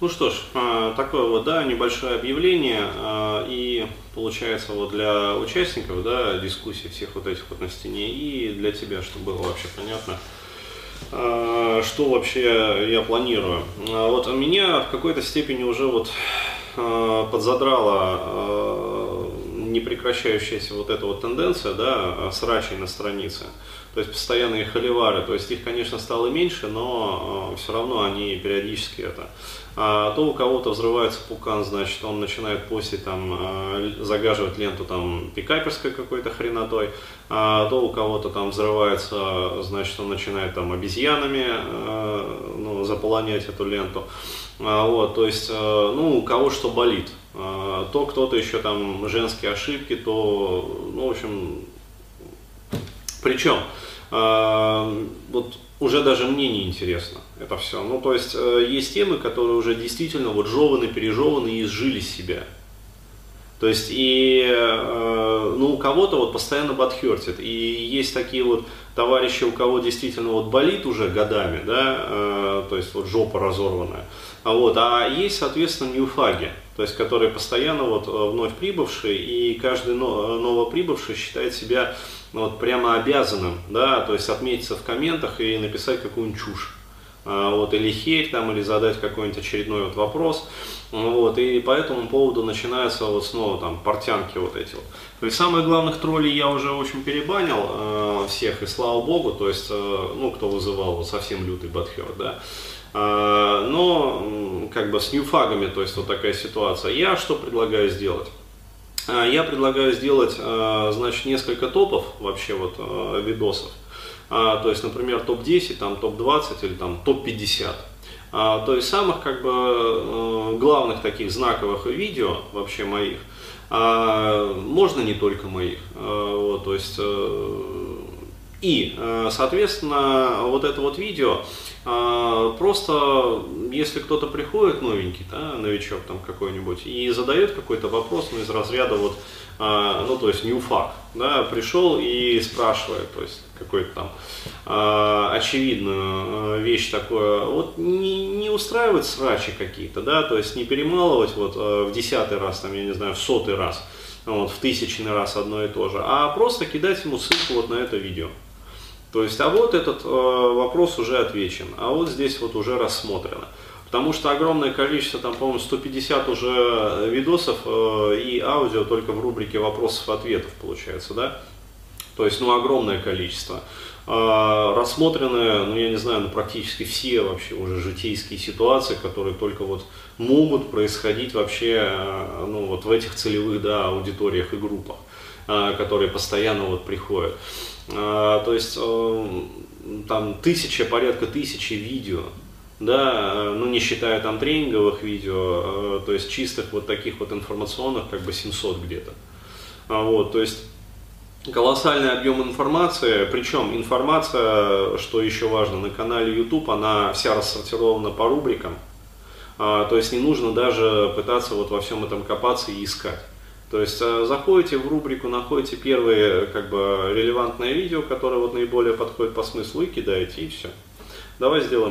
Ну что ж, а, такое вот, да, небольшое объявление, а, и получается вот для участников, да, дискуссии всех вот этих вот на стене, и для тебя, чтобы было вообще понятно, а, что вообще я планирую. Вот меня в какой-то степени уже вот подзадрала непрекращающаяся вот эта вот тенденция, да, срачей на странице, то есть постоянные холивары, то есть их, конечно, стало меньше, но все равно они периодически это а то у кого-то взрывается пукан, значит, он начинает постить, там, а, загаживать ленту там пикаперской какой-то хренотой, а то у кого-то там взрывается, значит, он начинает там обезьянами а, ну, заполонять эту ленту. А, вот, то есть, ну, у кого что болит. То кто-то еще там женские ошибки, то, ну, в общем, причем, вот уже даже мне не интересно это все. Ну, то есть, э, есть темы, которые уже действительно вот жеваны, пережеваны и изжили себя. То есть, и, э, ну, у кого-то вот постоянно подхертит. И есть такие вот товарищи, у кого действительно вот болит уже годами, да, э, то есть вот жопа разорванная. А, вот, а есть, соответственно, ньюфаги, то есть которые постоянно вот вновь прибывшие, и каждый новоприбывший считает себя вот прямо обязанным, да, то есть отметиться в комментах и написать какую-нибудь чушь. А, вот, или хейт там, или задать какой-нибудь очередной вот вопрос, вот, и по этому поводу начинаются вот снова там портянки вот эти вот. То есть самых главных троллей я уже, в общем, перебанил э, всех, и слава богу, то есть, э, ну, кто вызывал вот совсем лютый бадхер, да, э, но, как бы, с ньюфагами, то есть, вот такая ситуация. Я что предлагаю сделать? Я предлагаю сделать, значит, несколько топов вообще вот видосов. А, то есть, например, топ-10, там топ-20 или там топ-50. А, то есть самых как бы э, главных таких знаковых видео вообще моих, а, можно не только моих, а, вот, то есть э, и, э, соответственно, вот это вот видео, просто если кто-то приходит новенький, да, новичок там какой-нибудь, и задает какой-то вопрос, ну, из разряда вот, ну, то есть ньюфак, да, пришел и спрашивает, то есть какую-то там э, очевидную вещь такое, вот не, не устраивать срачи какие-то, да, то есть не перемалывать вот э, в десятый раз, там, я не знаю, в сотый раз, вот, в тысячный раз одно и то же, а просто кидать ему ссылку вот на это видео. То есть, а вот этот э, вопрос уже отвечен, а вот здесь вот уже рассмотрено. Потому что огромное количество, там, по-моему, 150 уже видосов э, и аудио только в рубрике вопросов-ответов получается, да? То есть, ну, огромное количество. Э, рассмотрены, ну, я не знаю, ну, практически все вообще уже житейские ситуации, которые только вот могут происходить вообще, э, ну, вот в этих целевых, да, аудиториях и группах, э, которые постоянно вот приходят. Э, то есть, э, там тысяча, порядка тысячи видео, да, ну не считая там тренинговых видео, э, то есть чистых вот таких вот информационных, как бы 700 где-то. А вот, то есть колоссальный объем информации, причем информация, что еще важно, на канале YouTube, она вся рассортирована по рубрикам, а, то есть не нужно даже пытаться вот во всем этом копаться и искать. То есть э, заходите в рубрику, находите первые как бы релевантное видео, которое вот наиболее подходит по смыслу и кидаете, и все. Давай сделаем